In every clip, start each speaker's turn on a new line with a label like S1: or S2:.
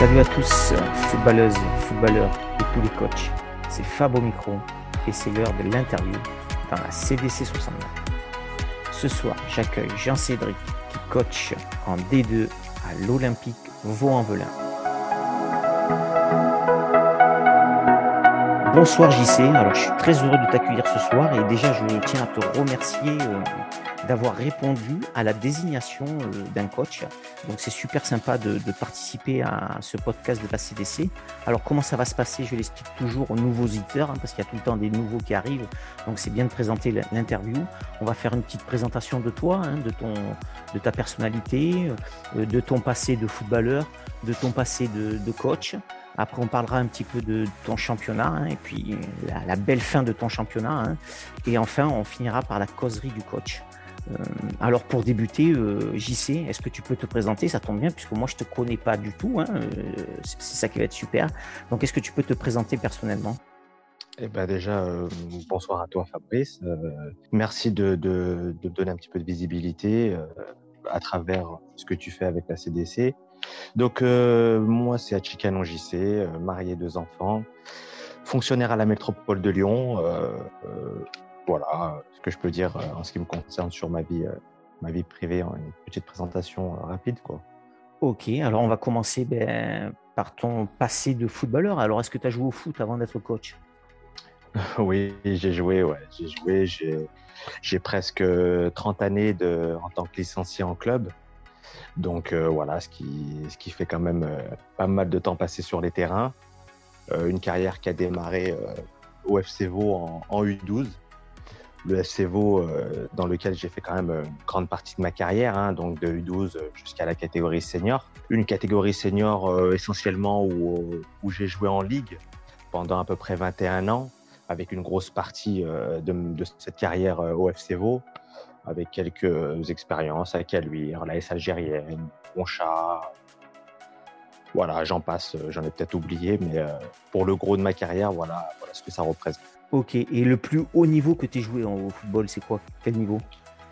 S1: Salut à tous, footballeuses, footballeurs et tous les coachs. C'est Fab au micro et c'est l'heure de l'interview dans la CDC 69. Ce soir, j'accueille Jean-Cédric qui coach en D2 à l'Olympique Vaux-en-Velin. Bonsoir JC, alors je suis très heureux de t'accueillir ce soir et déjà je tiens à te remercier euh, d'avoir répondu à la désignation euh, d'un coach. Donc c'est super sympa de, participer à ce podcast de la CDC. Alors comment ça va se passer? Je l'explique toujours aux nouveaux auditeurs hein, parce qu'il y a tout le temps des nouveaux qui arrivent. Donc c'est bien de présenter l'interview. On va faire une petite présentation de toi, hein, de, ton, de ta personnalité, euh, de ton passé de footballeur, de ton passé de, de coach. Après, on parlera un petit peu de ton championnat hein, et puis la, belle fin de ton championnat. Hein. Et enfin, on finira par la causerie du coach. Euh, alors, pour débuter, euh, JC, est-ce que tu peux te présenter? Ça tombe bien, puisque moi, je ne te connais pas du tout. Hein, euh, c'est ça qui va être super. Donc, est-ce que tu peux te présenter personnellement?
S2: Eh ben déjà, bonsoir à toi Fabrice. merci de, donner un petit peu de visibilité à travers ce que tu fais avec la CDC. Donc, euh, moi, c'est Achikanon JC, euh, marié, deux enfants, fonctionnaire à la métropole de Lyon. Euh, voilà ce que je peux dire en ce qui me concerne sur ma vie, ma vie privée, une petite présentation rapide. Quoi.
S1: Ok, alors on va commencer ben, par ton passé de footballeur. Alors, est-ce que tu as joué au foot avant d'être coach?
S2: Oui, j'ai joué, ouais. J'ai joué, j'ai presque 30 années de, en tant que licencié en club. Donc euh, voilà, ce qui, ce qui fait quand même euh, pas mal de temps passé sur les terrains. Euh, une carrière qui a démarré au FC en, U12. Le FC dans lequel j'ai fait quand même une grande partie de ma carrière, hein, donc de U12 jusqu'à la catégorie senior. Une catégorie senior essentiellement où, où j'ai joué en ligue pendant à peu près 21 ans, avec une grosse partie de, cette carrière au FC avec quelques expériences à Caluire, la S algérienne, chat. Voilà, j'en passe, j'en ai peut-être oublié, mais euh, pour le gros de ma carrière, voilà, voilà ce que ça représente.
S1: Ok, et le plus haut niveau que tu as joué au football, c'est quoi? Quel niveau?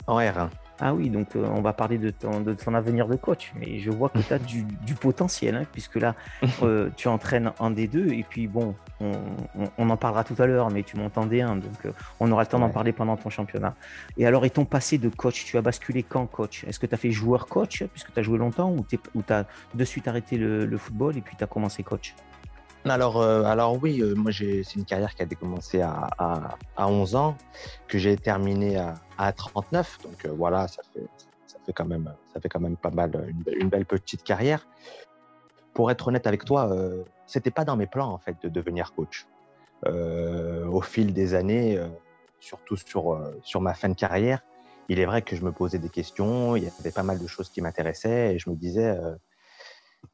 S2: En R1.
S1: Ah oui, donc euh, on va parler de ton, de ton avenir de coach, mais je vois que tu as du, potentiel, hein, puisque là, euh, tu entraînes en D2, et puis bon, on, en parlera tout à l'heure, mais tu montes en D1, donc euh, on aura le temps d'en parler pendant ton championnat. Et alors, et ton passé de coach, tu as basculé quand coach? Est-ce que tu as fait joueur-coach, puisque tu as joué longtemps, ou tu as de suite arrêté le, football et puis tu as commencé coach?
S2: Alors, alors oui, moi c'est une carrière qui a commencé à, à, 11 ans, que j'ai terminé à, à 39. Donc euh, voilà, ça fait, quand même, pas mal, une, belle petite carrière. Pour être honnête avec toi, euh, c'était pas dans mes plans en fait de devenir coach. Euh, au fil des années, euh, surtout sur, sur ma fin de carrière, il est vrai que je me posais des questions, il y avait pas mal de choses qui m'intéressaient et je me disais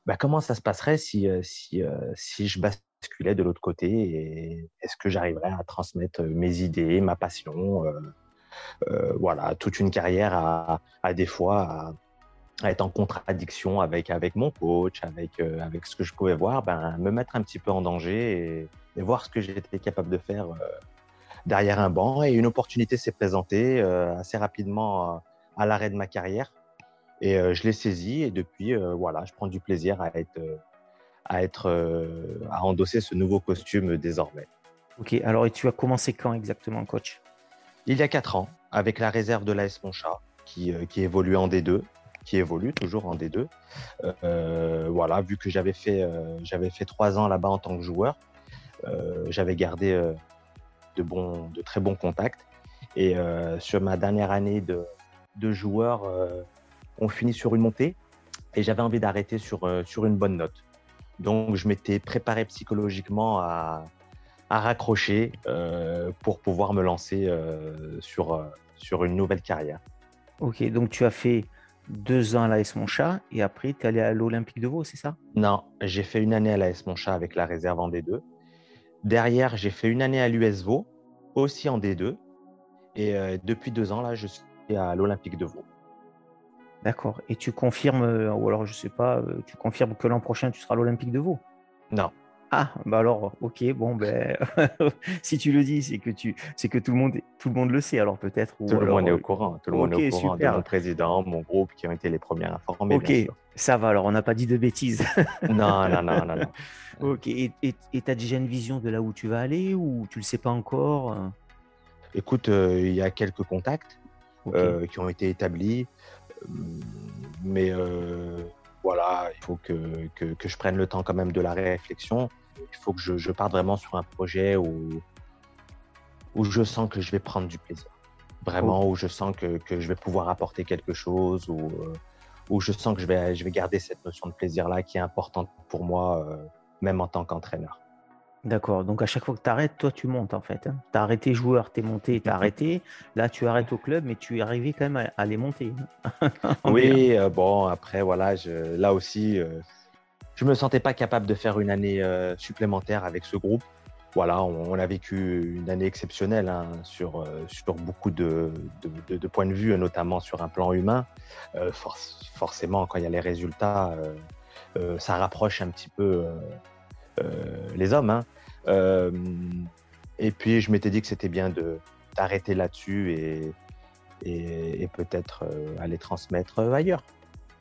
S2: bah, comment ça se passerait si, je basculais de l'autre côté et est-ce que j'arriverais à transmettre mes idées, ma passion voilà, toute une carrière à, des fois être en contradiction avec, mon coach, avec, ce que je pouvais voir, ben, me mettre un petit peu en danger et, voir ce que j'étais capable de faire derrière un banc. Et une opportunité s'est présentée assez rapidement à l'arrêt de ma carrière. Et je l'ai saisi et depuis, voilà, je prends du plaisir à être, à être, à endosser ce nouveau costume désormais.
S1: Ok, alors et tu as commencé quand exactement, coach?
S2: Il y a quatre ans, avec la réserve de l'AS Monchat, qui, euh, qui évolue en D2, qui évolue toujours en D2. Euh, voilà, vu que j'avais fait, euh, j'avais fait trois ans là-bas en tant que joueur, j'avais gardé de, bons, de très bons contacts. Et sur ma dernière année de, de joueur, on finit sur une montée et j'avais envie d'arrêter sur, sur une bonne note. Donc, je m'étais préparé psychologiquement à, à raccrocher euh, pour pouvoir me lancer euh, sur, euh, sur une nouvelle carrière.
S1: Ok, donc tu as fait deux ans à l'AS Monchat et après tu es allé à l'Olympique de Vaux, c'est ça?
S2: Non, j'ai fait une année à l'AS Monchat avec la réserve en D2. Derrière, j'ai fait une année à l'US Vaux, aussi en D2. Et depuis deux ans, là, je suis à l'Olympique de Vaux.
S1: D'accord. Et tu confirmes, ou alors je sais pas, tu confirmes que l'an prochain, tu seras à l'Olympique de Vaux
S2: Non,
S1: Ah, bah alors, ok, bon, ben, si tu le dis, c'est que, tu, c'est que tout, le monde, tout le monde le sait, alors peut-être.
S2: Tout le monde est au courant, tout le monde est au courant de mon président, mon groupe qui ont été les premiers informés.
S1: Ok, ça va, alors on n'a pas dit de bêtises.
S2: non, non, non, non, non.
S1: Ok, et tu as déjà une vision de là où tu vas aller ou tu le sais pas encore?
S2: Écoute, euh, il y a quelques contacts euh, qui ont été établis, mais euh, voilà, il faut que, que, je prenne le temps quand même de la réflexion. Il faut que je, je parte vraiment sur un projet où, où je sens que je vais prendre du plaisir. Vraiment, où je sens que, que, je vais pouvoir apporter quelque chose, où, où je sens que je vais, je vais garder cette notion de plaisir-là qui est importante pour moi, même en tant qu'entraîneur.
S1: D'accord. Donc à chaque fois que tu arrêtes, toi tu montes en fait. Hein. Tu as arrêté joueur, tu es monté, tu as arrêté. Là tu arrêtes au club, mais tu es arrivé quand même à, les monter.
S2: Oui, euh, bon après voilà, je, là aussi, euh, je me sentais pas capable de faire une année euh, supplémentaire avec ce groupe. Voilà, on, a vécu une année exceptionnelle hein, sur, sur beaucoup de, de, points de vue, notamment sur un plan humain. forcément, quand il y a les résultats, ça rapproche un petit peu les hommes. Hein. Euh, et puis, je m'étais dit que c'était bien d'arrêter là-dessus et, et, peut-être euh, aller transmettre ailleurs.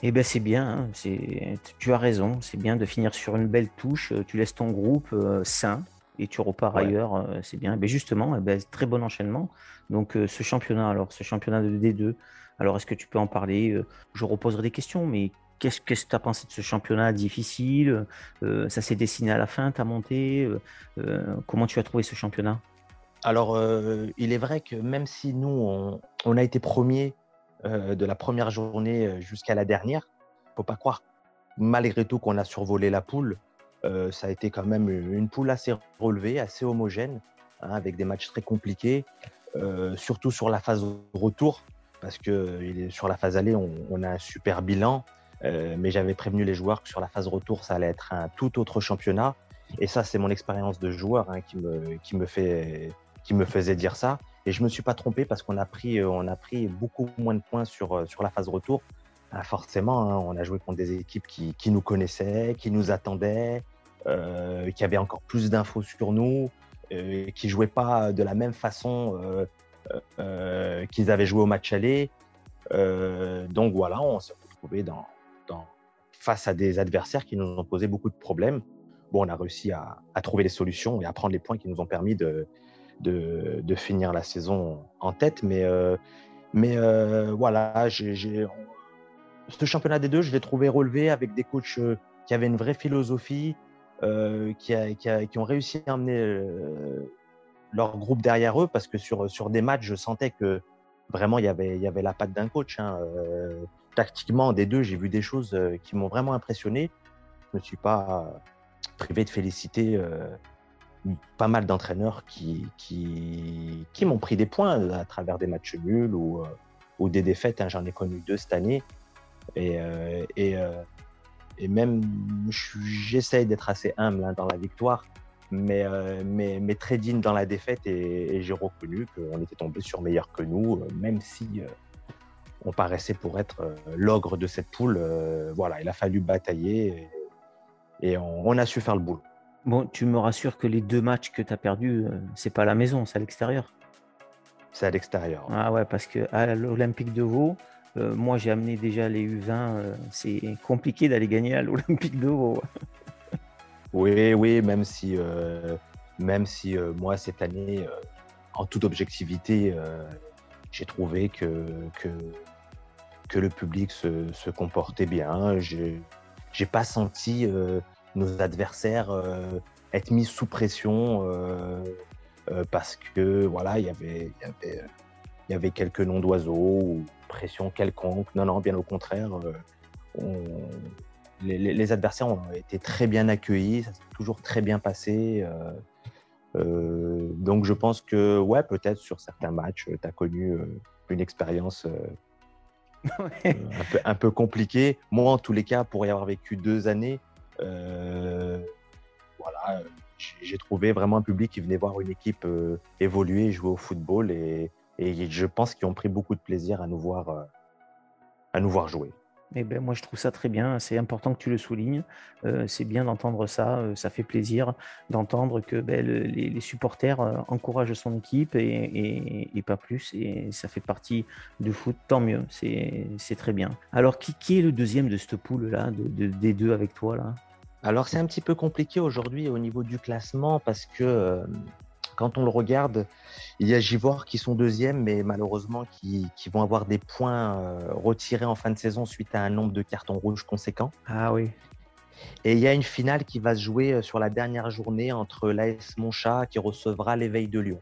S1: Eh bien, c'est bien, hein. tu as raison, c'est bien de finir sur une belle touche. Tu laisses ton groupe euh, sain et tu repars ailleurs, c'est bien. Mais justement, eh ben, très bon enchaînement. Donc, ce championnat, alors, ce championnat de D2, alors est-ce que tu peux en parler? Je reposerai des questions, mais Qu'est-ce que tu as pensé de ce championnat difficile euh, Ça s'est dessiné à la fin, tu as monté euh, euh, Comment tu as trouvé ce championnat?
S2: Alors, il est vrai que même si nous, on, a été premiers de la première journée jusqu'à la dernière, faut pas croire, malgré tout, qu'on a survolé la poule. ça a été quand même une poule assez relevée, assez homogène, hein, avec des matchs très compliqués, surtout sur la phase retour, parce que sur la phase aller, on a un super bilan. Euh, mais j'avais prévenu les joueurs que sur la phase retour, ça allait être un tout autre championnat. Et ça, c'est mon expérience de joueur hein, qui, me, qui, me fait, qui me faisait dire ça. Et je me suis pas trompé parce qu'on a pris, euh, a pris beaucoup moins de points sur, euh, sur la phase retour. Ah, forcément, hein, on a joué contre des équipes qui, qui nous connaissaient, qui nous attendaient, qui avaient encore plus d'infos sur nous, qui jouaient pas de la même façon qu'ils avaient joué au match aller. donc voilà, on s'est retrouvé dans, face à des adversaires qui nous ont posé beaucoup de problèmes. Bon, on a réussi à, trouver les solutions et à prendre les points qui nous ont permis de, finir la saison en tête. Mais, euh, euh, voilà, ce championnat des deux, je l'ai trouvé relevé avec des coachs euh, qui avaient une vraie philosophie, qui, ont réussi à amener leur groupe derrière eux parce que sur, des matchs, je sentais que vraiment il y avait, il y avait la patte d'un coach. Hein, tactiquement, des deux, j'ai vu des choses euh, qui m'ont vraiment impressionné. Je ne suis pas privé de féliciter euh, pas mal d'entraîneurs qui, qui, qui m'ont pris des points à travers des matchs nuls ou, euh, ou des défaites. Hein. J'en ai connu deux cette année. Et, et, et même, j'essaye d'être assez humble hein, dans la victoire, mais, mais, mais, très digne dans la défaite. Et, et j'ai reconnu qu'on était tombé sur meilleur que nous, même si on paraissait pour être euh, l'ogre de cette poule. Euh, voilà, il a fallu batailler et, on, a su faire le boulot.
S1: Bon, tu me rassures que les deux matchs que tu as perdus, euh, c'est pas à la maison, c'est à l'extérieur.
S2: C'est à l'extérieur.
S1: Ah ouais, parce que à l'Olympique de Vaud, moi j'ai amené déjà les U20, c'est compliqué d'aller gagner à l'Olympique de Vaud.
S2: oui, oui, même si, même si moi cette année, en toute objectivité, j'ai trouvé que, que, que le public se, comportait bien. Je n'ai pas senti euh, nos adversaires euh, être mis sous pression euh, parce que voilà, il y avait, quelques noms d'oiseaux ou pression quelconque. Non, non, bien au contraire. les, adversaires ont été très bien accueillis, ça s'est toujours très bien passé. donc je pense que ouais, peut-être sur certains matchs, tu as connu une expérience un, peu, compliqué. Moi, en tous les cas, pour y avoir vécu deux années, euh, voilà, j'ai trouvé vraiment un public qui venait voir une équipe euh, évoluer, jouer au football et, je pense qu'ils ont pris beaucoup de plaisir à nous voir, à nous voir jouer.
S1: Eh ben, moi, je trouve ça très bien. C'est important que tu le soulignes. Euh, c'est bien d'entendre ça. Euh, ça fait plaisir d'entendre que ben, les, supporters euh, encouragent son équipe et, pas plus. Et ça fait partie du foot. Tant mieux. C'est très bien. Alors, qui, est le deuxième de cette poule-là, de, des deux avec toi là?
S2: Alors, c'est un petit peu compliqué aujourd'hui au niveau du classement parce que quand on le regarde, il y a Givor qui sont deuxièmes, mais malheureusement qui, vont avoir des points euh, retirés en fin de saison suite à un nombre de cartons rouges conséquent.
S1: Ah oui.
S2: Et il y a une finale qui va se jouer euh, sur la dernière journée entre l'AS Monchat qui recevra l'éveil de Lyon.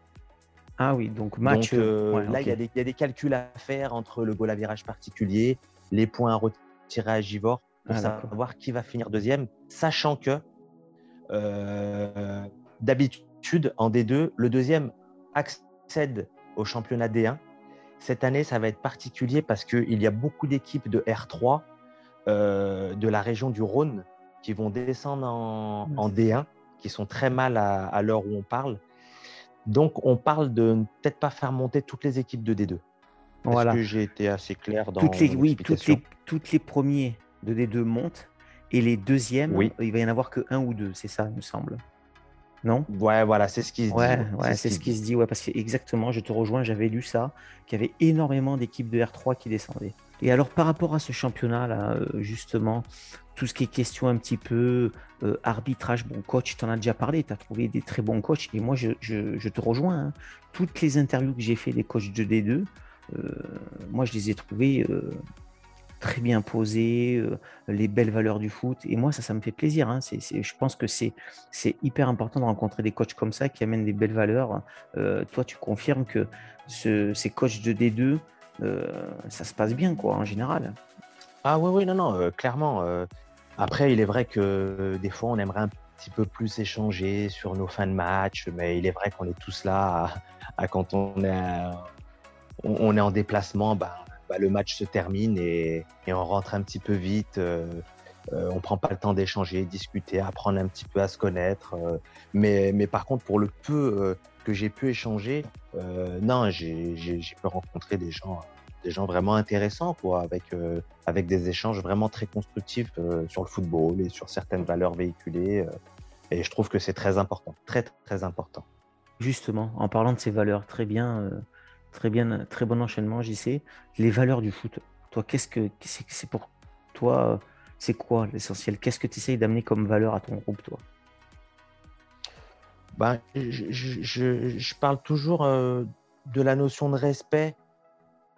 S1: Ah oui, donc match.
S2: Euh, là, il, y a des, calculs à faire entre le goal à virage particulier, les points retirés à Givor pour ah, savoir qui va finir deuxième, sachant que d'habitude, en D2. Le deuxième accède au championnat D1. Cette année, ça va être particulier parce qu'il y a beaucoup d'équipes de R3 euh, de la région du Rhône qui vont descendre en, D1, qui sont très mal à, l'heure où on parle. Donc, on parle de ne peut-être pas faire monter toutes les équipes de D2. Voilà. Est-ce que j'ai été assez clair dans
S1: toutes les, Oui, toutes les, toutes les premiers de D2 montent et les deuxièmes, il va y en avoir que un ou deux, c'est ça, il me semble. Non?
S2: Ouais, voilà, c'est ce qui se
S1: dit. Ouais, c'est ce, qui se dit. Ouais, parce que exactement, je te rejoins, j'avais lu ça, qu'il y avait énormément d'équipes de R3 qui descendaient. Et alors, par rapport à ce championnat-là, euh, justement, tout ce qui est question un petit peu euh, arbitrage, bon, coach, tu en as déjà parlé, tu as trouvé des très bons coachs, et moi, je, je, te rejoins. Hein. Toutes les interviews que j'ai fait des coachs de D2, euh, moi, je les ai trouvés très bien posé, euh, les belles valeurs du foot. Et moi, ça, ça me fait plaisir. Hein. Je pense que c'est, hyper important de rencontrer des coachs comme ça qui amènent des belles valeurs. Euh, toi, tu confirmes que ce, ces coachs de D2, euh, ça se passe bien, quoi, en général.
S2: Ah oui, oui, non, non, clairement. après, il est vrai que des fois, on aimerait un petit peu plus échanger sur nos fins de match, mais il est vrai qu'on est tous là à, quand on est, on, est en déplacement, bah, bah, le match se termine et, on rentre un petit peu vite. Euh, euh, on prend pas le temps d'échanger, discuter, apprendre un petit peu à se connaître. Euh, mais, par contre, pour le peu que j'ai pu échanger, non, j'ai pu rencontrer des gens, des gens vraiment intéressants, quoi, avec, avec des échanges vraiment très constructifs sur le football et sur certaines valeurs véhiculées. et je trouve que c'est très important, très, très important.
S1: Justement, en parlant de ces valeurs, très bien. Très bien, très bon enchaînement, JC. Les valeurs du foot. Toi, qu'est-ce que c'est pour toi C'est quoi l'essentiel? Qu'est-ce que tu essayes d'amener comme valeur à ton groupe, toi?
S2: Ben, je, parle toujours euh, de la notion de respect.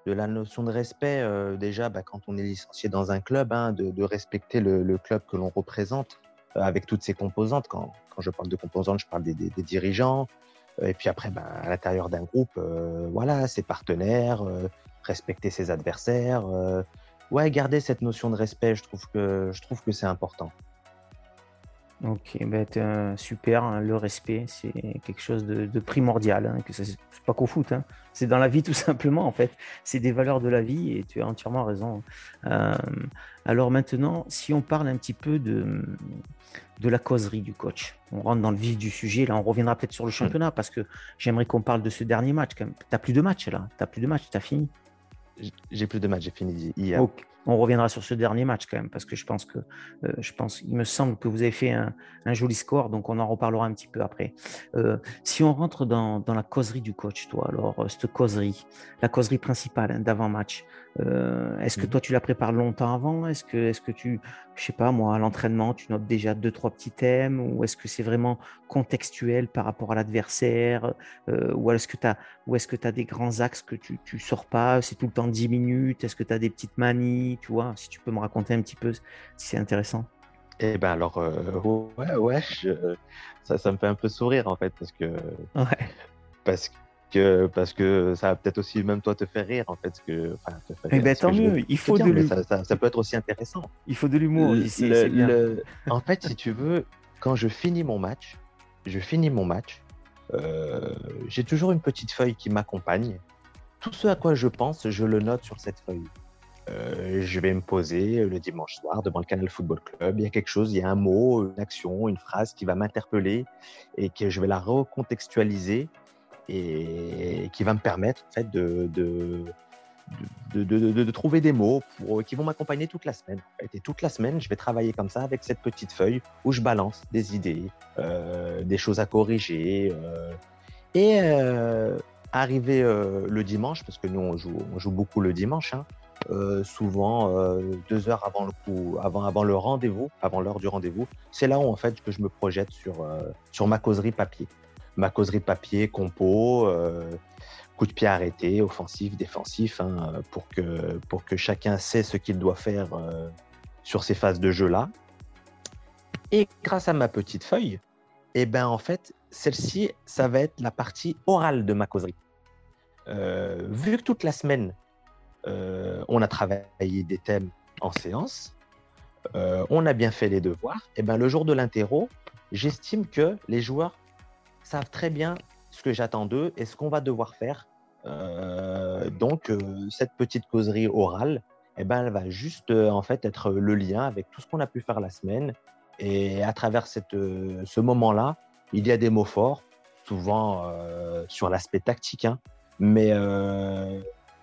S2: De la notion de respect, euh, déjà, ben, quand on est licencié dans un club, hein, de, respecter le, club que l'on représente euh, avec toutes ses composantes. Quand, je parle de composantes, je parle des dirigeants, et puis après, ben, à l'intérieur d'un groupe, euh, voilà, ses partenaires, euh, respecter ses adversaires. Euh, ouais, garder cette notion de respect, je trouve que, je trouve que c'est important.
S1: Ok, ben, super. Hein, le respect, c'est quelque chose de, primordial. Hein, que c'est pas qu'au foot, hein. c'est dans la vie tout simplement en fait. C'est des valeurs de la vie et tu as entièrement raison. alors maintenant, si on parle un petit peu de, de la causerie du coach, on rentre dans le vif du sujet. Là, on reviendra peut-être sur le championnat parce que j'aimerais qu'on parle de ce dernier match. Tu n'as plus de match là, tu plus de match, tu as fini.
S2: J'ai plus de match, j'ai fini hier
S1: on reviendra sur ce dernier match quand même, parce que je pense que, euh, je pense, il me semble que vous avez fait un, joli score, donc on en reparlera un petit peu après. Euh, si on rentre dans, la causerie du coach, toi, alors, euh, cette causerie, la causerie principale hein, d'avant-match, est-ce que mmh. toi tu la prépares longtemps avant? Est-ce que, est-ce que tu, je sais pas moi, à l'entraînement, tu notes déjà deux, trois petits thèmes, ou est-ce que c'est vraiment contextuel par rapport à l'adversaire? Ou est-ce que tu as, tu as des grands axes que tu, tu sors pas C'est tout le temps 10 minutes? Est-ce que tu as des petites manies tu vois, si tu peux me raconter un petit peu si c'est intéressant.
S2: Eh ben alors, euh, ouais, ouais, ça, ça me fait un peu sourire en fait, parce que, ouais. parce que, parce que ça va peut-être aussi même toi te faire rire en fait, que,
S1: enfin, eh ben, tant mieux, il faut de
S2: l'humour. Ça, peut être aussi intéressant.
S1: Il faut de l'humour ici.
S2: en fait, si tu veux, quand je finis mon match, je finis mon match, euh, j'ai toujours une petite feuille qui m'accompagne. Tout ce à quoi je pense, je le note sur cette feuille. Euh, je vais me poser le dimanche soir devant le Canal Football Club. Il y a quelque chose, il y a un mot, une action, une phrase qui va m'interpeller et que je vais la recontextualiser et qui va me permettre en fait de, de, trouver des mots pour, qui vont m'accompagner toute la semaine. Et toute la semaine, je vais travailler comme ça avec cette petite feuille où je balance des idées, euh, des choses à corriger. Euh, et euh, arriver le dimanche, parce que nous on joue, on joue beaucoup le dimanche, hein, souvent deux heures avant le coup, avant, avant le rendez-vous, avant l'heure du rendez-vous, c'est là où en fait que je me projette sur, sur ma causerie papier. Ma causerie papier, compo, coup de pied arrêté, offensif, défensif, hein, pour, que, pour que chacun sait ce qu'il doit faire euh, sur ces phases de jeu-là. Et grâce à ma petite feuille, eh ben, en fait, celle-ci, ça va être la partie orale de ma causerie. Euh, vu que toute la semaine, euh, on a travaillé des thèmes en séance, on a bien fait les devoirs, et eh ben, le jour de l'interro, j'estime que les joueurs savent très bien ce que j'attends d'eux et ce qu'on va devoir faire. Euh, donc, euh, cette petite causerie orale, eh ben, elle va juste euh, en fait être le lien avec tout ce qu'on a pu faire la semaine. Et à travers cette, ce moment-là, il y a des mots forts, souvent sur l'aspect tactique, hein. mais,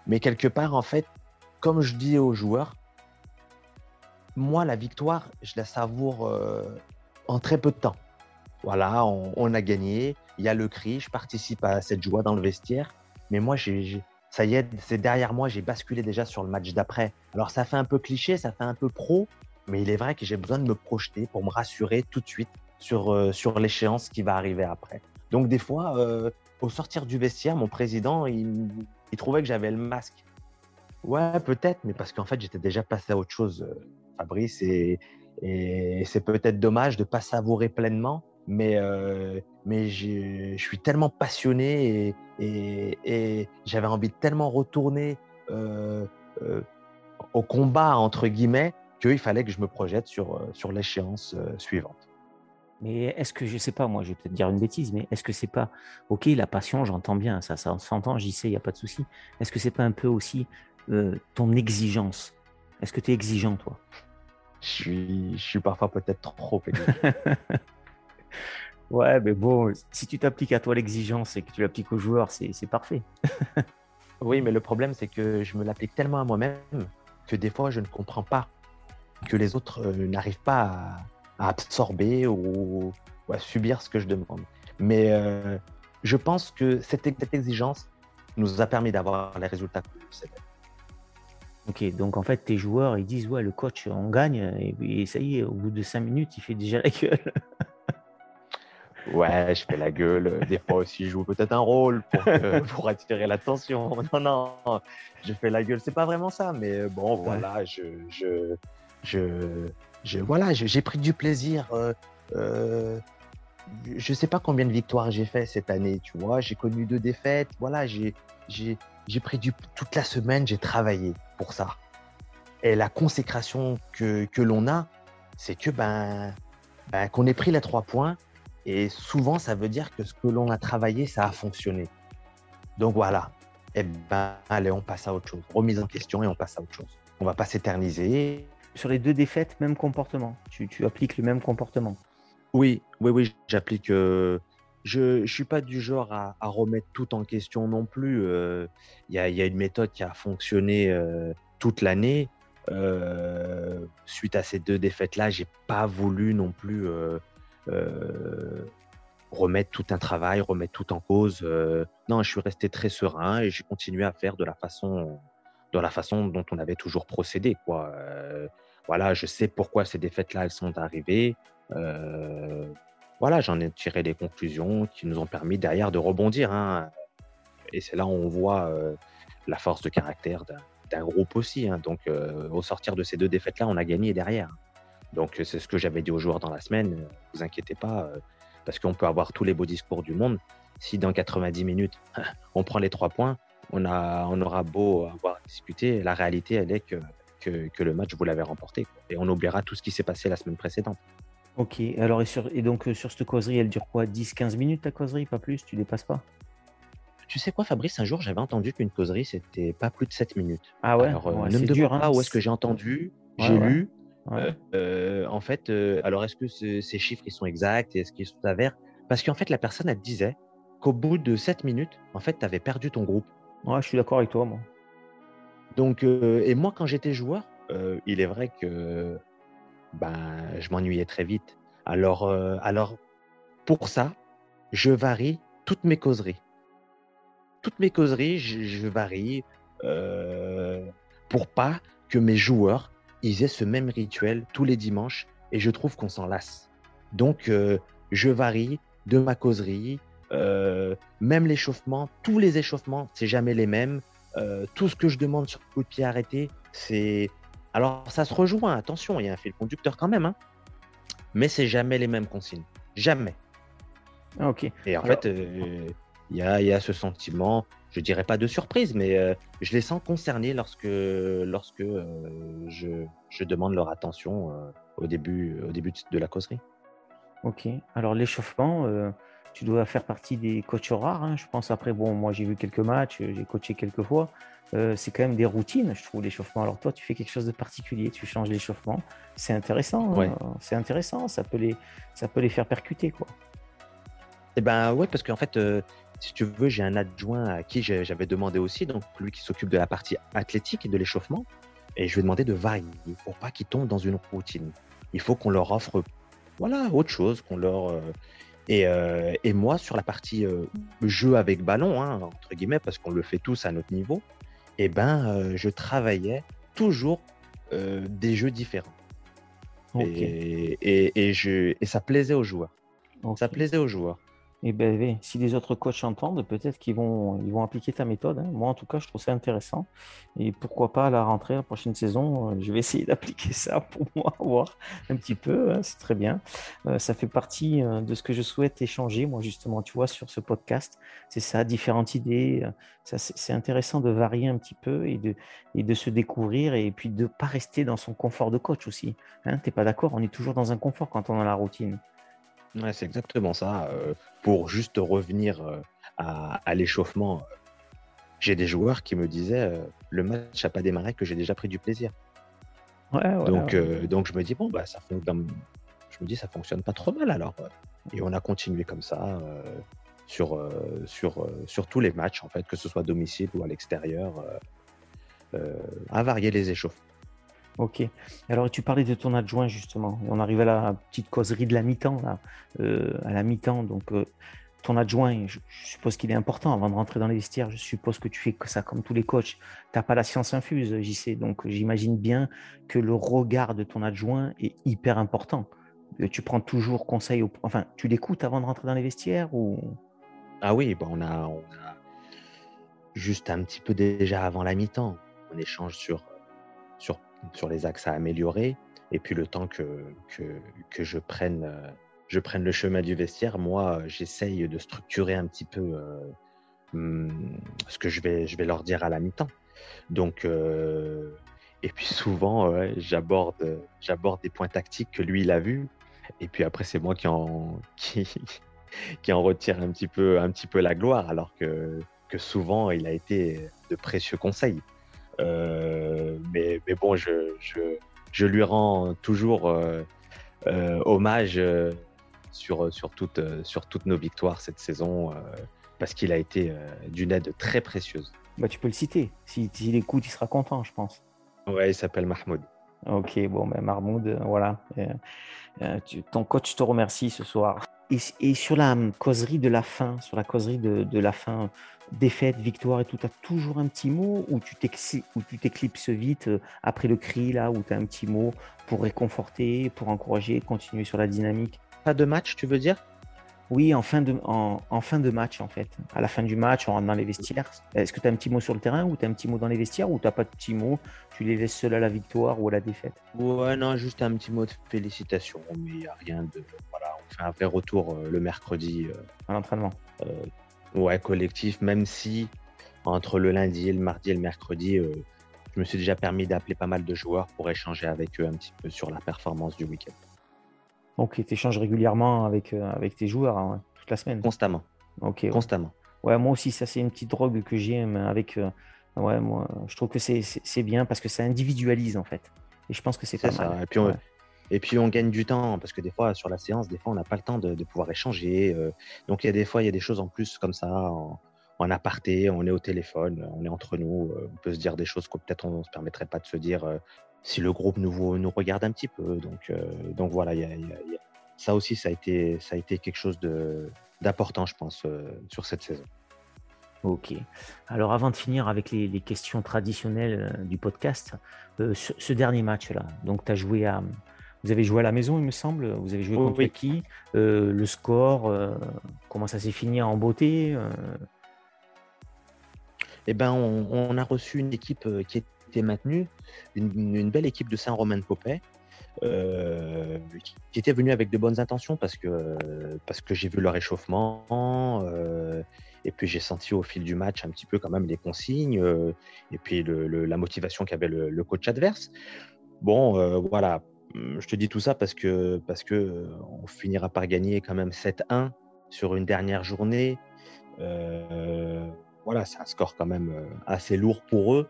S2: mais quelque part, en fait, comme je dis aux joueurs, moi, la victoire, je la savoure en très peu de temps. Voilà, on, a gagné, il y a le cri, je participe à cette joie dans le vestiaire. Mais moi, ça y est, c'est derrière moi, j'ai basculé déjà sur le match d'après. Alors ça fait un peu cliché, ça fait un peu pro, mais il est vrai que j'ai besoin de me projeter pour me rassurer tout de suite sur, euh, sur l'échéance qui va arriver après. Donc des fois, euh, au sortir du vestiaire, mon président, il, trouvait que j'avais le masque. Ouais, peut-être, mais parce qu'en fait, j'étais déjà passé à autre chose, euh, Fabrice, et, et c'est peut-être dommage de ne pas savourer pleinement mais, euh, mais je suis tellement passionné et, et, j'avais envie de tellement retourner euh, euh, au combat, entre guillemets, qu'il fallait que je me projette sur, sur l'échéance suivante.
S1: Mais est-ce que, je sais pas, moi je vais peut-être dire une bêtise, mais est-ce que c'est pas, ok, la passion, j'entends bien, ça, ça s'entend, j'y sais, il n'y a pas de souci. Est-ce que c'est pas un peu aussi ton exigence? Est-ce que tu es exigeant, toi?
S2: Je suis, je suis parfois peut-être trop exigeant.
S1: Ouais, mais bon, si tu t'appliques à toi l'exigence et que tu l'appliques aux joueurs, c'est parfait.
S2: oui, mais le problème, c'est que je me l'applique tellement à moi-même que des fois, je ne comprends pas que les autres euh, n'arrivent pas à, absorber ou, à subir ce que je demande. Mais euh, je pense que cette, exigence nous a permis d'avoir les résultats.
S1: Ok, donc en fait, tes joueurs, ils disent, ouais, le coach, on gagne, et, et ça y est, au bout de cinq minutes, il fait déjà la gueule.
S2: Ouais, je fais la gueule. Des fois aussi, je joue peut-être un rôle pour, pour attirer l'attention. Non, non, je fais la gueule. C'est pas vraiment ça, mais bon, voilà, je, je, je, je voilà, j'ai pris du plaisir. Euh, euh, je sais pas combien de victoires j'ai fait cette année, tu vois. J'ai connu deux défaites. Voilà, j'ai, j'ai, j'ai pris du toute la semaine, j'ai travaillé pour ça. Et la consécration que, que l'on a, c'est que ben, ben qu'on ait pris les trois points et souvent, ça veut dire que ce que l'on a travaillé, ça a fonctionné. Donc voilà. Eh ben, allez, on passe à autre chose. Remise en question et on passe à autre chose. On va pas s'éterniser.
S1: Sur les deux défaites, même comportement. Tu, appliques le même comportement.
S2: Oui, oui, oui, j'applique. Euh, je ne suis pas du genre à, remettre tout en question non plus. Euh, il y, a, une méthode qui a fonctionné euh, toute l'année. suite à ces deux défaites-là, j'ai pas voulu non plus remettre tout un travail, remettre tout en cause. Euh, non, je suis resté très serein et j'ai continué à faire de la façon, de la façon dont on avait toujours procédé. Quoi. Euh, voilà, je sais pourquoi ces défaites-là elles sont arrivées. voilà, j'en ai tiré des conclusions qui nous ont permis derrière de rebondir. Hein. Et c'est là où on voit la force de caractère d'un groupe aussi. Hein. Donc, au sortir de ces deux défaites-là, on a gagné derrière. Donc c'est ce que j'avais dit aux joueurs dans la semaine, ne vous inquiétez pas, euh, parce qu'on peut avoir tous les beaux discours du monde. Si dans 90 minutes, on prend les trois points, on, a, on aura beau avoir discuté, la réalité, elle est que, que, le match, vous l'avez remporté. Et on oubliera tout ce qui s'est passé la semaine précédente.
S1: Ok, alors et, sur, et donc euh, sur cette causerie, elle dure quoi? 10-15 minutes ta causerie, pas plus? Tu dépasses pas?
S2: Tu sais quoi, Fabrice, un jour, j'avais entendu qu'une causerie, c'était pas plus de 7 minutes.
S1: Ah ouais, alors, euh,
S2: Ne me demande hein, pas où est-ce que j'ai entendu. j'ai lu, euh, euh, en fait, euh, alors est-ce que ces chiffres ils sont exacts et est-ce qu'ils sont avers? Parce qu'en fait, la personne, elle disait qu'au bout de 7 minutes, en fait, tu avais perdu ton groupe.
S1: Ouais, je suis d'accord avec toi, moi.
S2: Donc, et moi, quand j'étais joueur, il est vrai que ben, je m'ennuyais très vite. Alors, alors, pour ça, je varie toutes mes causeries. Toutes mes causeries, je, varie pour pas que mes joueurs ils aient ce même rituel tous les dimanches et je trouve qu'on s'en lasse. Donc, je varie de ma causerie, même l'échauffement, tous les échauffements, c'est jamais les mêmes. tout ce que je demande sur le coup de pied arrêté, c'est. Alors, ça se rejoint, attention, il y a un fil conducteur quand même, hein, mais c'est jamais les mêmes consignes. Jamais.
S1: Ah, ok.
S2: Et en fait, il y, a, y, a, ce sentiment, je dirais pas de surprise, mais je les sens concernés lorsque, lorsque je, je, demande leur attention au, début, au début de la causerie.
S1: Ok. Alors, l'échauffement, tu dois faire partie des coachs rares. Hein. Je pense après, bon, moi j'ai vu quelques matchs, j'ai coaché quelques fois. Euh, c'est quand même des routines, je trouve, l'échauffement. Alors toi, tu fais quelque chose de particulier, tu changes l'échauffement. C'est intéressant. Hein. C'est intéressant. Ça peut les, ça peut les faire percuter, quoi.
S2: Eh ben ouais, parce qu'en fait, euh, si tu veux, j'ai un adjoint à qui j'avais demandé aussi, donc lui qui s'occupe de la partie athlétique et de l'échauffement, et je lui ai demandé de varier pour pas qu'ils tombent dans une routine. Il faut qu'on leur offre, voilà, autre chose, qu'on leur euh, euh, et, moi, sur la partie euh, jeu avec ballon, hein, entre guillemets, parce qu'on le fait tous à notre niveau, eh ben, je travaillais toujours des jeux différents. Et, et, je, et ça plaisait aux joueurs. Ça plaisait aux joueurs.
S1: Et ben, si les autres coachs entendent, peut-être qu'ils vont, ils vont appliquer ta méthode. Hein. Moi, en tout cas, je trouve ça intéressant. Et pourquoi pas à la rentrée, la prochaine saison, euh, je vais essayer d'appliquer ça pour moi, voir un petit peu. Hein. C'est très bien. Euh, ça fait partie euh, de ce que je souhaite échanger, moi, justement, tu vois, sur ce podcast. C'est ça, différentes idées. c'est intéressant de varier un petit peu et de, et de se découvrir et puis de ne pas rester dans son confort de coach aussi. Hein, tu n'es pas d'accord? On est toujours dans un confort quand on a la routine.
S2: Ouais, c'est exactement ça. Euh, pour juste revenir euh, à, l'échauffement, j'ai des joueurs qui me disaient euh, le match n'a pas démarré que j'ai déjà pris du plaisir. donc, donc je me dis bon bah ça je me dis ça fonctionne pas trop mal alors. Et on a continué comme ça sur sur sur tous les matchs en fait, que ce soit à domicile ou à l'extérieur, à varier les échauffements.
S1: Ok. Alors, tu parlais de ton adjoint, justement. On arrive à la petite causerie de la mi-temps, là. Euh, à la mi-temps. Donc, euh, ton adjoint, je, suppose qu'il est important avant de rentrer dans les vestiaires. Je suppose que tu fais ça comme tous les coachs. Tu n'as pas la science infuse, j'y sais. Donc, j'imagine bien que le regard de ton adjoint est hyper important. Euh, tu prends toujours conseil, enfin, tu l'écoutes avant de rentrer dans les vestiaires ou?
S2: Ah oui, bon, on, a, on a juste un petit peu déjà avant la mi-temps. On échange sur, sur sur les axes à améliorer. Et puis le temps que, que, je, prenne, euh, je prenne le chemin du vestiaire, moi, j'essaye de structurer un petit peu euh, hmm, ce que je vais, je vais leur dire à la mi-temps. Donc, euh, et puis souvent, j'aborde, j'aborde des points tactiques que lui, il a vus. Et puis après, c'est moi qui en, qui, qui en retire un petit, peu, un petit peu la gloire, alors que, que souvent, il a été de précieux conseils. Euh, mais, mais, bon, je, je, je, lui rends toujours euh, euh, hommage sur, sur, toutes, sur toutes nos victoires cette saison parce qu'il a été d'une aide très précieuse.
S1: Bah, tu peux le citer. S'il si, écoute, il sera content, je pense.
S2: Ouais, il s'appelle Mahmoud.
S1: Ok, bon, ben Mahmoud, voilà. ton coach te remercie ce soir. Et, sur la causerie de la fin, sur la causerie de, la fin défaite, victoire et tout, tu as toujours un petit mot ou tu t'éclipses vite euh, après le cri, là, où tu as un petit mot pour réconforter, pour encourager, continuer sur la dynamique?
S2: Pas de match, tu veux dire?
S1: Oui, en fin, de, en, fin de match, en fait. À la fin du match, on rentre dans les vestiaires. Est-ce que tu as un petit mot sur le terrain ou tu as un petit mot dans les vestiaires ou tu n'as pas de petit mot? Tu les laisses seuls à la victoire ou à la défaite?
S2: Ouais, non, juste un petit mot de félicitations, mais il n'y a rien de. Voilà, on fait un vrai retour euh, le mercredi.
S1: Euh, à l'entraînement
S2: Ouais, collectif, même si entre le lundi, le mardi et le mercredi, euh, je me suis déjà permis d'appeler pas mal de joueurs pour échanger avec eux un petit peu sur la performance du week-end.
S1: Ok, tu échanges régulièrement avec, euh, avec tes joueurs hein, toute la semaine
S2: Constamment.
S1: Ok.
S2: Constamment.
S1: Ouais, moi aussi, ça c'est une petite drogue que j'aime avec. Euh, ouais, moi, je trouve que c'est bien parce que ça individualise en fait. Et je pense que c'est pas ça.
S2: Et puis, et puis on gagne du temps parce que des fois sur la séance, des fois on n'a pas le temps de, pouvoir échanger. Euh. donc il y a des fois il y a des choses en plus comme ça en aparté, on est au téléphone, on est entre nous, on peut se dire des choses que peut-être on ne se permettrait pas de se dire si le groupe nous, nous regarde un petit peu. Donc, donc voilà, ça aussi, ça a, été, ça a été quelque chose d'important, je pense, sur cette saison.
S1: Ok. Alors avant de finir avec les, questions traditionnelles du podcast, ce, dernier match-là, donc tu as joué à, vous avez joué à la maison, il me semble. Vous avez joué contre qui? Le score, comment ça s'est fini en beauté
S2: Eh ben, on, a reçu une équipe qui était maintenue, une, belle équipe de Saint-Romain-de-Popet, qui était venue avec de bonnes intentions parce que, parce que j'ai vu leur échauffement. et puis j'ai senti au fil du match un petit peu quand même les consignes et puis la motivation qu'avait le, le, coach adverse. Bon, voilà, je te dis tout ça parce que, parce que on finira par gagner quand même 7-1 sur une dernière journée. Euh, voilà, c'est un score quand même euh, assez lourd pour eux.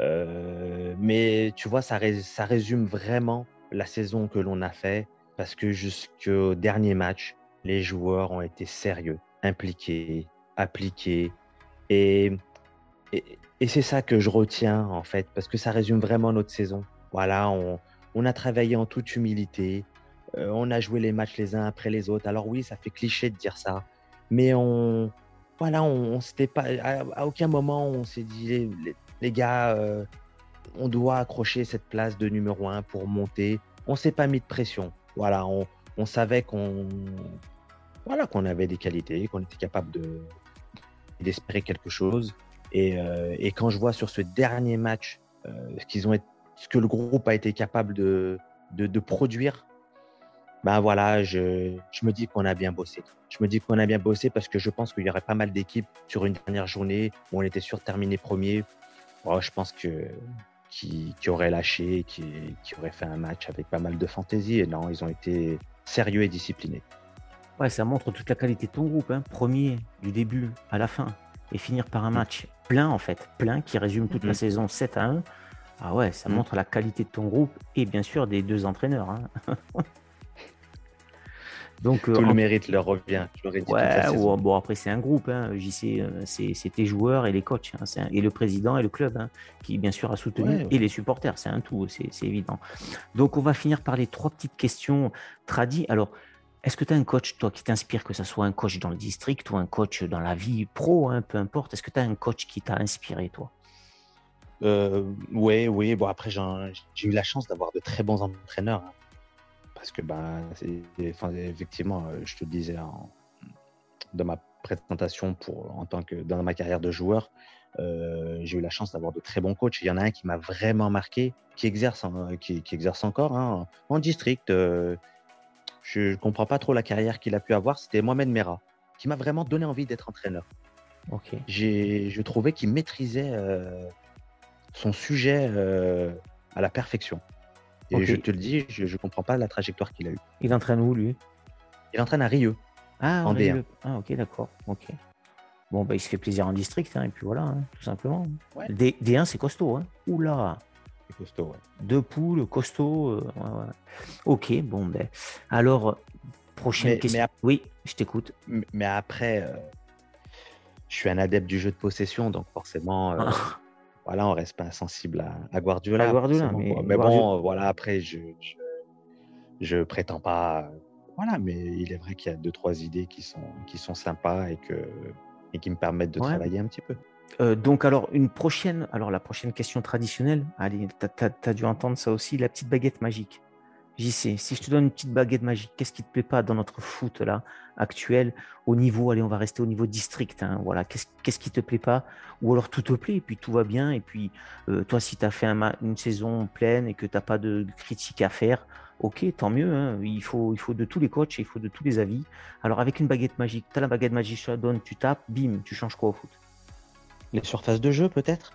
S2: Euh, mais tu vois, ça, résume vraiment la saison que l'on a fait parce que jusqu'au dernier match, les joueurs ont été sérieux, impliqués, appliqués. Et, c'est ça que je retiens en fait, parce que ça résume vraiment notre saison. Voilà, on, a travaillé en toute humilité. Euh, on a joué les matchs les uns après les autres. Alors oui, ça fait cliché de dire ça, mais on, voilà, on, s'était pas, à, aucun moment on s'est dit gars, euh, on doit accrocher cette place de numéro un pour monter. On s'est pas mis de pression. Voilà, on, savait qu'on, voilà, avait des qualités, qu'on était capable de d'espérer quelque chose. Et, euh, et, quand je vois sur ce dernier match été ce que le groupe a été capable de, de, produire, ben voilà, je, je me dis qu'on a bien bossé. Je me dis qu'on a bien bossé parce que je pense qu'il y aurait pas mal d'équipes sur une dernière journée où on était sûr de terminer premier. Je pense que qui, qui auraient lâché, qui, qui auraient fait un match avec pas mal de fantaisie. Et non, ils ont été sérieux et disciplinés.
S1: Ouais, ça montre toute la qualité de ton groupe. Hein. Premier du début à la fin et finir par un mm. match plein en fait, plein qui résume toute la mm-hmm. saison 7 à 1. Ah ouais, ça mm. montre la qualité de ton groupe et bien sûr des deux entraîneurs. Hein.
S2: Donc, Tout le mérite leur revient.
S1: ouais, bon, après, c'est un groupe. Hein. JC, euh, c'est tes joueurs et les coachs. Hein. et le président et le club hein, qui, bien sûr, a soutenu. Et les supporters, c'est un tout, c'est évident. Donc, on va finir par les trois petites questions tradies. Alors, est-ce que tu as un coach, toi, qui t'inspire, que ce soit un coach dans le district ou un coach dans la vie pro, peu importe? Est-ce que tu as un coach qui t'a inspiré, toi?
S2: Euh, oui, oui. Bon, après, j'ai eu la chance d'avoir de très bons entraîneurs. Hein. Parce que, ben, enfin, effectivement, euh, je te le disais dans ma présentation pour, en tant que dans ma carrière de joueur, euh, j'ai eu la chance d'avoir de très bons coachs. Il y en a un qui m'a vraiment marqué, qui exerce, qui, exerce encore hein, en district. je ne comprends pas trop la carrière qu'il a pu avoir. C'était Mohamed Mera, qui m'a vraiment donné envie d'être entraîneur. Ok. Je trouvais qu'il maîtrisait son sujet euh, à la perfection. Et je te le dis, je ne comprends pas la trajectoire qu'il a eue.
S1: Il entraîne où, lui?
S2: Il entraîne à Rieux.
S1: Ah, en D1. Ah, ok, d'accord. Ok. Bon, bah, il se fait plaisir en district, hein, et puis voilà, hein, tout simplement. D, 1 c'est costaud. Hein. Oula
S2: C'est costaud, ouais.
S1: Deux poules, costaud. Euh, ok, bon, ben. Alors, prochaine question. oui, je t'écoute.
S2: Mais après, euh, je suis un adepte du jeu de possession, donc forcément. voilà, on reste pas insensible à, Guardiola. mais, bon, voilà, après, je, je, prétends pas. Voilà, mais il est vrai qu'il y a deux, trois idées qui sont, qui sont sympas et, que, et qui me permettent de travailler un petit peu.
S1: Euh, donc, alors, une prochaine, alors la prochaine question traditionnelle, allez, tu as, dû entendre ça aussi, la petite baguette magique. JC, si je te donne une petite baguette magique, qu'est-ce qui te plaît pas dans notre foot là actuel? Au niveau, allez, on va rester au niveau district, hein, voilà, qu'est-ce, qu'est-ce qui te plaît pas? Ou alors tout te plaît et puis tout va bien et puis euh, toi si tu as fait une saison pleine et que tu n'as pas de critique à faire, ok, tant mieux, hein, il, faut, il faut de tous les coachs, il faut de tous les avis. Alors avec une baguette magique, tu as la baguette magique, tu la donnes, tu tapes, bim, tu changes quoi au foot?
S2: Les surfaces de jeu peut-être?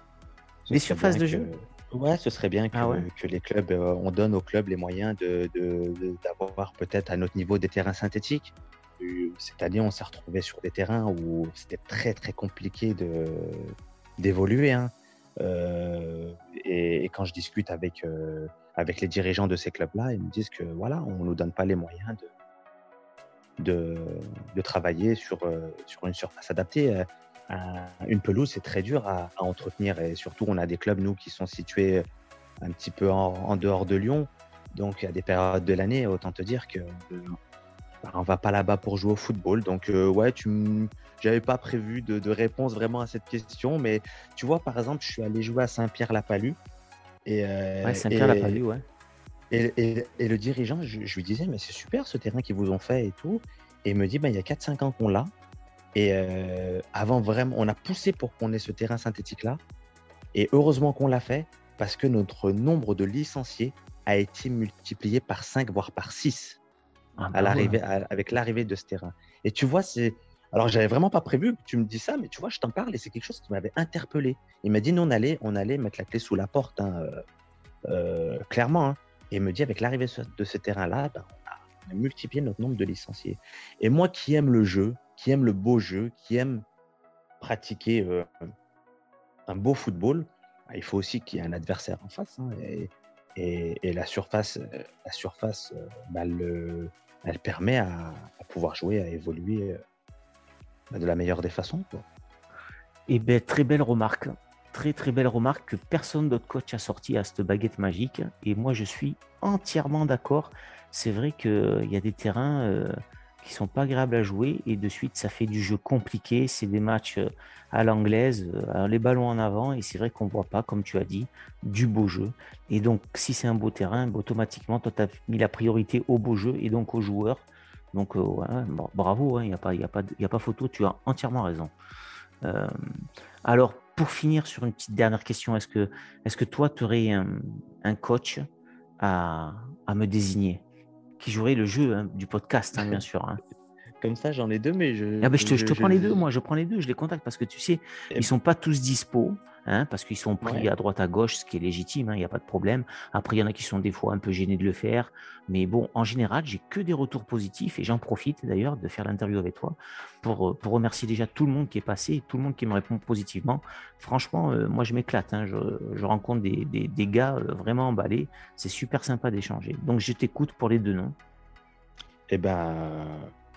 S1: Les surfaces de jeu
S2: Ouais, ce serait bien ah que, les clubs, euh, on donne aux clubs les moyens d'avoir peut-être à notre niveau des terrains synthétiques. Cette année, on s'est retrouvé sur des terrains où c'était très très compliqué d'évoluer. Hein. Euh, et, quand je discute avec, euh, avec les dirigeants de ces clubs-là, ils me disent que voilà, on ne nous donne pas les moyens de, de, travailler sur, sur une surface adaptée. Une pelouse, c'est très dur à, entretenir. Et surtout, on a des clubs, nous, qui sont situés un petit peu en, dehors de Lyon. Donc, il y a des périodes de l'année, autant te dire que bah, on va pas là-bas pour jouer au football. Donc, euh, ouais, tu j'avais pas prévu de, réponse vraiment à cette question. Mais tu vois, par exemple, je suis allé jouer à Saint-Pierre-la-Palue.
S1: Et, euh, ouais, Saint-Pierre-la-Palue, ouais.
S2: Et, le dirigeant, je, lui disais, mais c'est super ce terrain qu'ils vous ont fait et tout. Et il me dit, bah, il y a 4-5 ans qu'on l'a. Et euh, avant vraiment, on a poussé pour qu'on ait ce terrain synthétique-là. Et heureusement qu'on l'a fait parce que notre nombre de licenciés a été multiplié par 5, voire par 6 ah, à bah l'arrivée, avec l'arrivée de ce terrain. Et tu vois, c'est. Alors, j'avais vraiment pas prévu que tu me dis ça, mais tu vois, je t'en parle et c'est quelque chose qui m'avait interpellé. Il m'a dit, nous, on allait, on allait mettre la clé sous la porte, hein, euh, euh, clairement. Hein. Et il me dit, avec l'arrivée de ce terrain-là, ben, multiplié notre nombre de licenciés. Et moi qui aime le jeu, qui aime le beau jeu, qui aime pratiquer euh, un beau football, bah, il faut aussi qu'il y ait un adversaire en face. Hein, et, et, la surface, la surface bah, elle permet à, pouvoir jouer, à évoluer bah, de la meilleure des façons.
S1: Et ben, très belle remarque. Très très belle remarque que personne d'autre coach a sorti à cette baguette magique. Et moi je suis entièrement d'accord. C'est vrai qu'il y a des terrains euh, qui sont pas agréables à jouer et de suite ça fait du jeu compliqué. C'est des matchs euh, à l'anglaise, euh, les ballons en avant et c'est vrai qu'on voit pas, comme tu as dit, du beau jeu. Et donc si c'est un beau terrain, bah, automatiquement toi tu as mis la priorité au beau jeu et donc aux joueurs. Donc euh, bravo, il hein, n'y a, pas, a, photo, tu as entièrement raison. alors pour finir sur une petite dernière question, est-ce que, toi tu aurais un, coach à, à me désigner? Qui jouerait le jeu hein, du podcast, hein, bien sûr. Hein.
S2: Comme ça, j'en ai deux, mais je.
S1: Ah, je, te, prends les deux, moi, je prends les deux, je les contacte parce que tu sais, ils ils sont pas tous dispo. Hein, parce qu'ils sont pris à droite à gauche, ce qui est légitime, il n'y a pas de problème. Après, il y en a qui sont des fois un peu gênés de le faire. Mais bon, en général, j'ai que des retours positifs et j'en profite d'ailleurs de faire l'interview avec toi pour, euh, pour remercier déjà tout le monde qui est passé, tout le monde qui me répond positivement. Franchement, euh, moi, je m'éclate. Je, je, rencontre des, des, des gars euh, vraiment emballés. C'est super sympa d'échanger. Donc, je t'écoute pour les deux noms.
S2: Eh ben,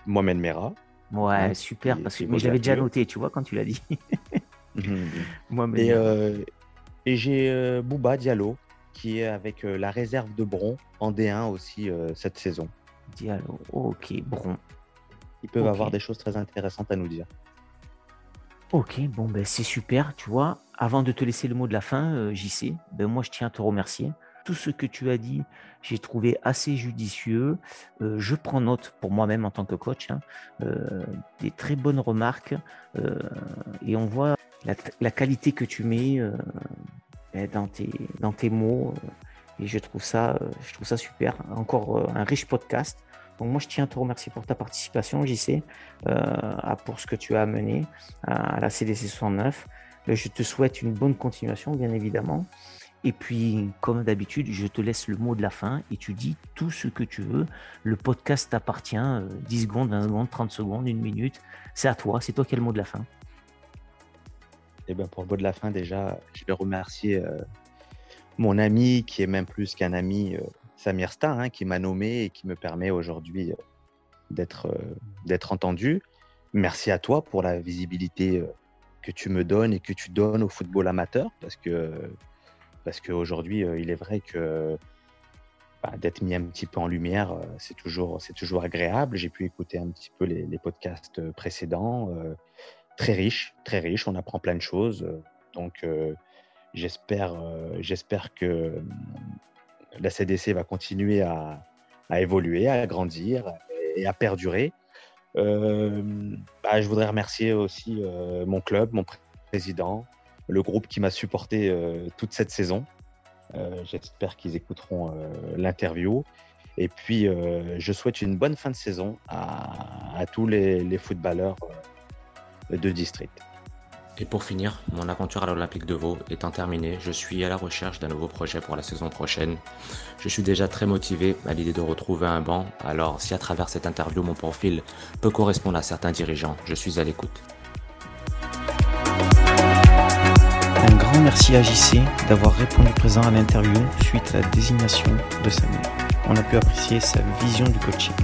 S2: Mohamed Mera.
S1: Ouais, hein, super. parce que, mais je l'avais déjà noté, tu vois, quand tu l'as dit.
S2: Mhm. et, euh, et j'ai euh, Bouba Diallo, qui est avec euh, la réserve de Bron en D1 aussi cette saison.
S1: Diallo, ok, Bron.
S2: Ils peuvent avoir des choses très intéressantes à nous dire.
S1: Ok, bon, ben, c'est super. Tu vois, avant de te laisser le mot de la fin, JC, ben, moi, je tiens à te remercier tout ce que tu as dit, j'ai trouvé assez judicieux. Euh, je prends note pour moi-même en tant que coach, hein, euh, des très bonnes remarques, euh, et on voit la, qualité que tu mets ben, dans, tes, mots, et je trouve, ça, je trouve ça super. Encore un riche podcast. Donc moi, je tiens à te remercier pour ta participation, JC, pour ce que tu as amené à la CDC 69. Je te souhaite une bonne continuation, bien évidemment. Et puis, comme d'habitude, je te laisse le mot de la fin et tu dis tout ce que tu veux. Le podcast t'appartient, 10 euh, secondes, 20 secondes, 30 secondes, une minute. C'est à toi, c'est toi qui as le mot de la fin.
S2: Bien, pour le mot de la fin, déjà, je vais remercier euh, mon ami, qui est même plus qu'un ami, euh, Samir Star, hein, qui m'a nommé et qui me permet aujourd'hui d'être d'être entendu. Merci à toi pour la visibilité que tu me donnes et que tu donnes au football amateur, parce que parce qu'aujourd'hui, euh, il est vrai que bah, d'être mis un petit peu en lumière, euh, c'est toujours, toujours agréable. J'ai pu écouter un petit peu les, podcasts précédents, euh, très riches, très riches. On apprend plein de choses. Donc, j'espère, j'espère que la CDC va continuer à, évoluer, à grandir et à perdurer. Bah, je voudrais remercier aussi mon club, mon président, le groupe qui m'a supporté euh, toute cette saison. Euh, j'espère qu'ils écouteront euh, l'interview. Et puis, je souhaite une bonne fin de saison à, tous les, footballeurs de district.
S3: Et pour finir, mon aventure à l'Olympique de Vaud étant terminée, je suis à la recherche d'un nouveau projet pour la saison prochaine. Je suis déjà très motivé à l'idée de retrouver un banc, alors si à travers cette interview mon profil peut correspondre à certains dirigeants, je suis à l'écoute.
S1: Un grand merci à JC d'avoir répondu présent à l'interview suite à la désignation de Samuel. On a pu apprécier sa vision du coaching.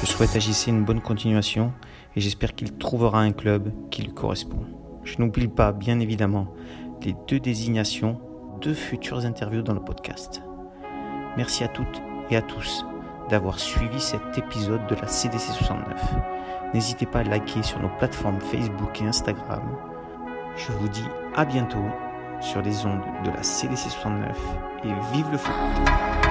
S1: Je souhaite à JC une bonne continuation et j'espère qu'il trouvera un club qui lui correspond. Je n'oublie pas, bien évidemment, les deux désignations, deux futures interviews dans le podcast. Merci à toutes et à tous d'avoir suivi cet épisode de la CDC 69. N'hésitez pas à liker sur nos plateformes Facebook et Instagram. Je vous dis à bientôt sur les ondes de la CDC 69 et vive le foot